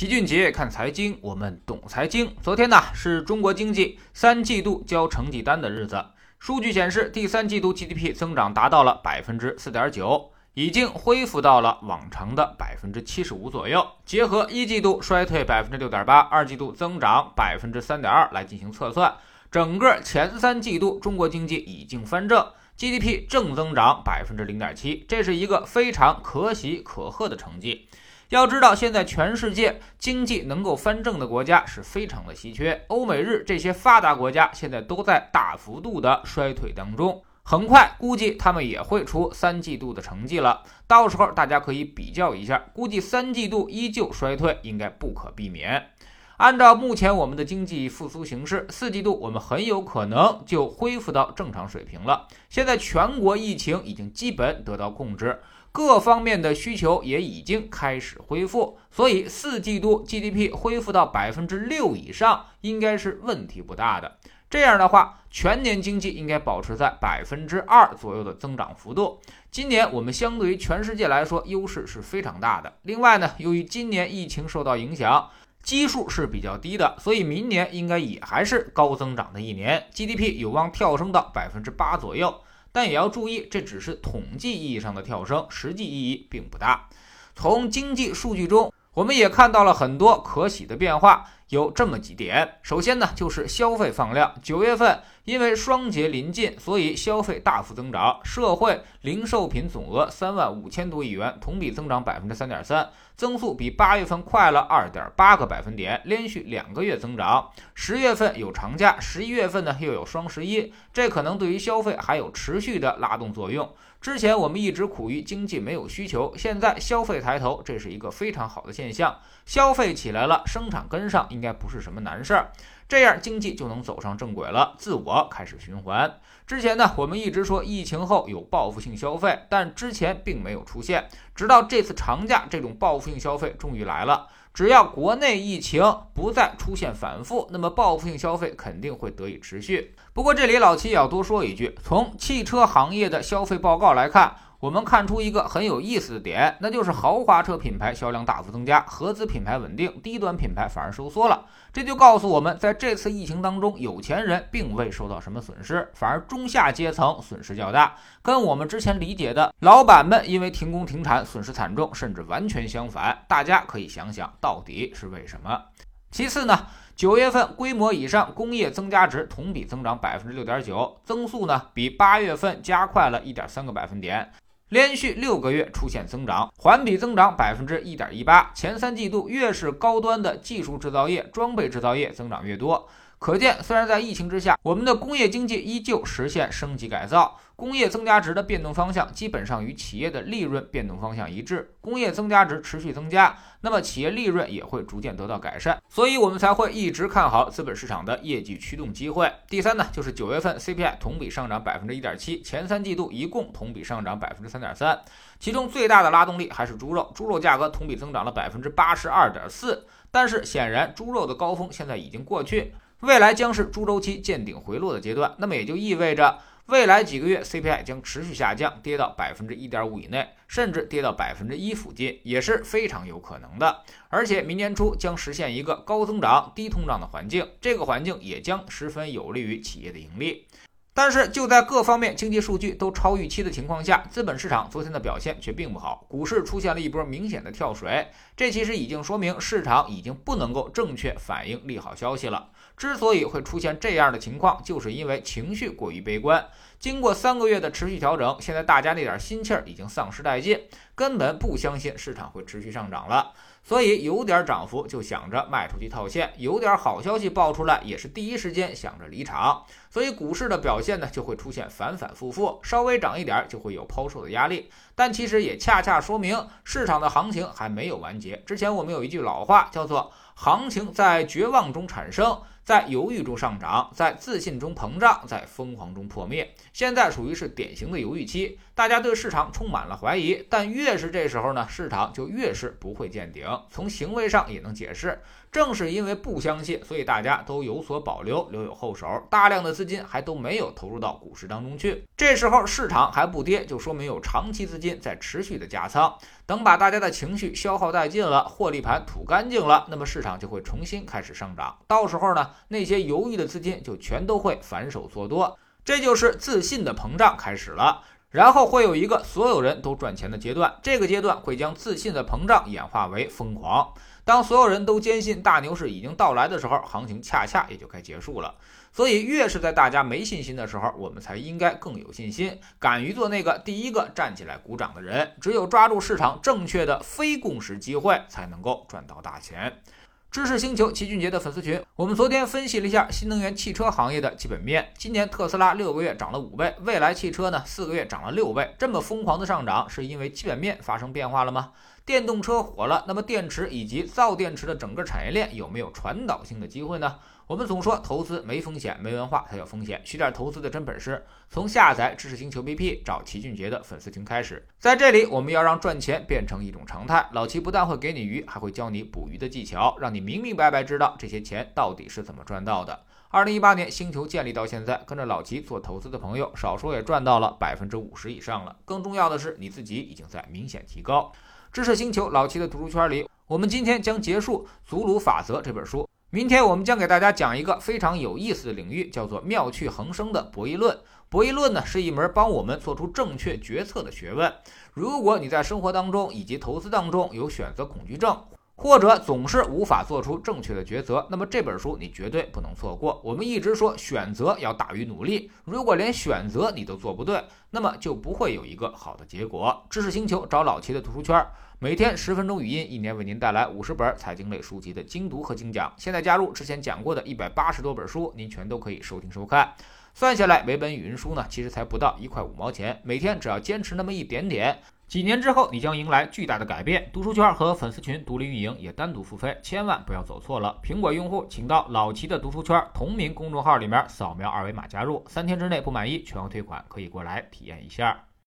齐俊杰看财经，我们懂财经。昨天呢是中国经济三季度交成绩单的日子，数据显示，第三季度 GDP 增长达到了百分之四点九，已经恢复到了往常的百分之七十五左右。结合一季度衰退百分之六点八，二季度增长百分之三点二来进行测算，整个前三季度中国经济已经翻正，GDP 正增长百分之零点七，这是一个非常可喜可贺的成绩。要知道，现在全世界经济能够翻正的国家是非常的稀缺。欧美日这些发达国家现在都在大幅度的衰退当中，很快估计他们也会出三季度的成绩了。到时候大家可以比较一下，估计三季度依旧衰退应该不可避免。按照目前我们的经济复苏形势，四季度我们很有可能就恢复到正常水平了。现在全国疫情已经基本得到控制。各方面的需求也已经开始恢复，所以四季度 GDP 恢复到百分之六以上，应该是问题不大的。这样的话，全年经济应该保持在百分之二左右的增长幅度。今年我们相对于全世界来说，优势是非常大的。另外呢，由于今年疫情受到影响，基数是比较低的，所以明年应该也还是高增长的一年，GDP 有望跳升到百分之八左右。但也要注意，这只是统计意义上的跳升，实际意义并不大。从经济数据中，我们也看到了很多可喜的变化。有这么几点，首先呢，就是消费放量。九月份因为双节临近，所以消费大幅增长，社会零售品总额三万五千多亿元，同比增长百分之三点三，增速比八月份快了二点八个百分点，连续两个月增长。十月份有长假，十一月份呢又有双十一，这可能对于消费还有持续的拉动作用。之前我们一直苦于经济没有需求，现在消费抬头，这是一个非常好的现象。消费起来了，生产跟上，应该不是什么难事儿。这样经济就能走上正轨了，自我开始循环。之前呢，我们一直说疫情后有报复性消费，但之前并没有出现，直到这次长假，这种报复性消费终于来了。只要国内疫情不再出现反复，那么报复性消费肯定会得以持续。不过这里老七也要多说一句，从汽车行业的消费报告来看。我们看出一个很有意思的点，那就是豪华车品牌销量大幅增加，合资品牌稳定，低端品牌反而收缩了。这就告诉我们，在这次疫情当中，有钱人并未受到什么损失，反而中下阶层损失较大，跟我们之前理解的老板们因为停工停产损失惨重，甚至完全相反。大家可以想想到底是为什么？其次呢？九月份规模以上工业增加值同比增长百分之六点九，增速呢比八月份加快了一点三个百分点。连续六个月出现增长，环比增长百分之一点一八。前三季度越是高端的技术制造业、装备制造业增长越多。可见，虽然在疫情之下，我们的工业经济依旧实现升级改造，工业增加值的变动方向基本上与企业的利润变动方向一致。工业增加值持续增加，那么企业利润也会逐渐得到改善，所以我们才会一直看好资本市场的业绩驱动机会。第三呢，就是九月份 CPI 同比上涨百分之一点七，前三季度一共同比上涨百分之三点三，其中最大的拉动力还是猪肉，猪肉价格同比增长了百分之八十二点四。但是显然，猪肉的高峰现在已经过去。未来将是猪周期见顶回落的阶段，那么也就意味着未来几个月 CPI 将持续下降，跌到百分之一点五以内，甚至跌到百分之一附近，也是非常有可能的。而且明年初将实现一个高增长、低通胀的环境，这个环境也将十分有利于企业的盈利。但是就在各方面经济数据都超预期的情况下，资本市场昨天的表现却并不好，股市出现了一波明显的跳水，这其实已经说明市场已经不能够正确反映利好消息了。之所以会出现这样的情况，就是因为情绪过于悲观。经过三个月的持续调整，现在大家那点心气儿已经丧失殆尽，根本不相信市场会持续上涨了。所以有点涨幅就想着卖出去套现，有点好消息爆出来也是第一时间想着离场。所以股市的表现呢就会出现反反复复，稍微涨一点就会有抛售的压力。但其实也恰恰说明市场的行情还没有完结。之前我们有一句老话叫做“行情在绝望中产生”。在犹豫中上涨，在自信中膨胀，在疯狂中破灭。现在属于是典型的犹豫期，大家对市场充满了怀疑。但越是这时候呢，市场就越是不会见顶。从行为上也能解释，正是因为不相信，所以大家都有所保留，留有后手，大量的资金还都没有投入到股市当中去。这时候市场还不跌，就说明有长期资金在持续的加仓。等把大家的情绪消耗殆尽了，获利盘吐干净了，那么市场就会重新开始上涨。到时候呢，那些犹豫的资金就全都会反手做多，这就是自信的膨胀开始了。然后会有一个所有人都赚钱的阶段，这个阶段会将自信的膨胀演化为疯狂。当所有人都坚信大牛市已经到来的时候，行情恰恰也就该结束了。所以，越是在大家没信心的时候，我们才应该更有信心，敢于做那个第一个站起来鼓掌的人。只有抓住市场正确的非共识机会，才能够赚到大钱。知识星球齐俊杰的粉丝群，我们昨天分析了一下新能源汽车行业的基本面。今年特斯拉六个月涨了五倍，未来汽车呢四个月涨了六倍，这么疯狂的上涨，是因为基本面发生变化了吗？电动车火了，那么电池以及造电池的整个产业链有没有传导性的机会呢？我们总说投资没风险，没文化才有风险。学点投资的真本事，从下载知识星球 BP 找齐俊杰的粉丝群开始。在这里，我们要让赚钱变成一种常态。老齐不但会给你鱼，还会教你捕鱼的技巧，让你明明白白知道这些钱到底是怎么赚到的。二零一八年星球建立到现在，跟着老齐做投资的朋友，少说也赚到了百分之五十以上了。更重要的是，你自己已经在明显提高。知识星球老齐的读书圈里，我们今天将结束《祖鲁法则》这本书。明天我们将给大家讲一个非常有意思的领域，叫做妙趣横生的博弈论。博弈论呢，是一门帮我们做出正确决策的学问。如果你在生活当中以及投资当中有选择恐惧症，或者总是无法做出正确的抉择，那么这本书你绝对不能错过。我们一直说选择要大于努力，如果连选择你都做不对，那么就不会有一个好的结果。知识星球找老齐的读书圈，每天十分钟语音，一年为您带来五十本财经类书籍的精读和精讲。现在加入之前讲过的一百八十多本书，您全都可以收听收看。算下来，每本语音书呢，其实才不到一块五毛钱。每天只要坚持那么一点点。几年之后，你将迎来巨大的改变。读书圈和粉丝群独立运营，也单独付费，千万不要走错了。苹果用户请到老齐的读书圈同名公众号里面扫描二维码加入，三天之内不满意全额退款，可以过来体验一下。